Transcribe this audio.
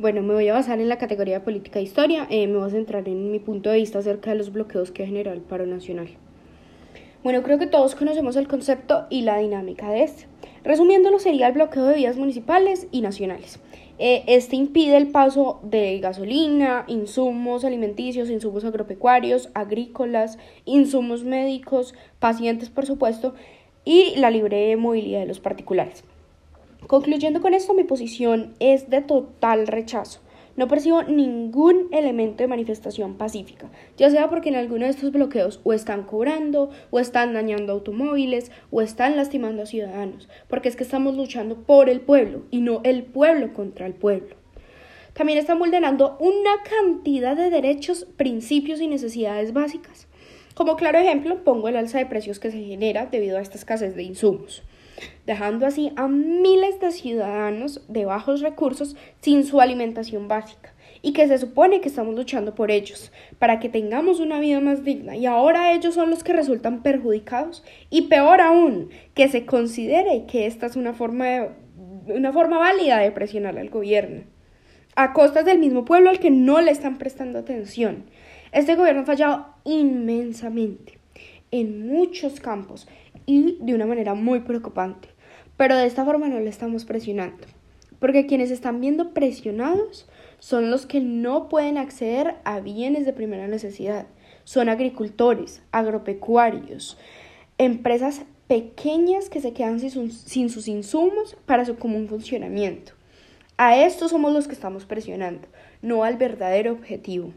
Bueno, me voy a basar en la categoría política e historia. Eh, me voy a centrar en mi punto de vista acerca de los bloqueos que genera el paro nacional. Bueno, creo que todos conocemos el concepto y la dinámica de este. Resumiéndolo, sería el bloqueo de vías municipales y nacionales. Eh, este impide el paso de gasolina, insumos alimenticios, insumos agropecuarios, agrícolas, insumos médicos, pacientes, por supuesto, y la libre movilidad de los particulares. Concluyendo con esto, mi posición es de total rechazo. No percibo ningún elemento de manifestación pacífica, ya sea porque en alguno de estos bloqueos o están cobrando, o están dañando automóviles, o están lastimando a ciudadanos, porque es que estamos luchando por el pueblo y no el pueblo contra el pueblo. También están vulnerando una cantidad de derechos, principios y necesidades básicas. Como claro ejemplo, pongo el alza de precios que se genera debido a esta escasez de insumos dejando así a miles de ciudadanos de bajos recursos sin su alimentación básica y que se supone que estamos luchando por ellos, para que tengamos una vida más digna, y ahora ellos son los que resultan perjudicados, y peor aún, que se considere que esta es una forma, una forma válida de presionar al gobierno, a costas del mismo pueblo al que no le están prestando atención. Este gobierno ha fallado inmensamente en muchos campos y de una manera muy preocupante. Pero de esta forma no le estamos presionando, porque quienes están viendo presionados son los que no pueden acceder a bienes de primera necesidad. Son agricultores, agropecuarios, empresas pequeñas que se quedan sin, sus insumos para su común funcionamiento. A estos somos los que estamos presionando, no al verdadero objetivo.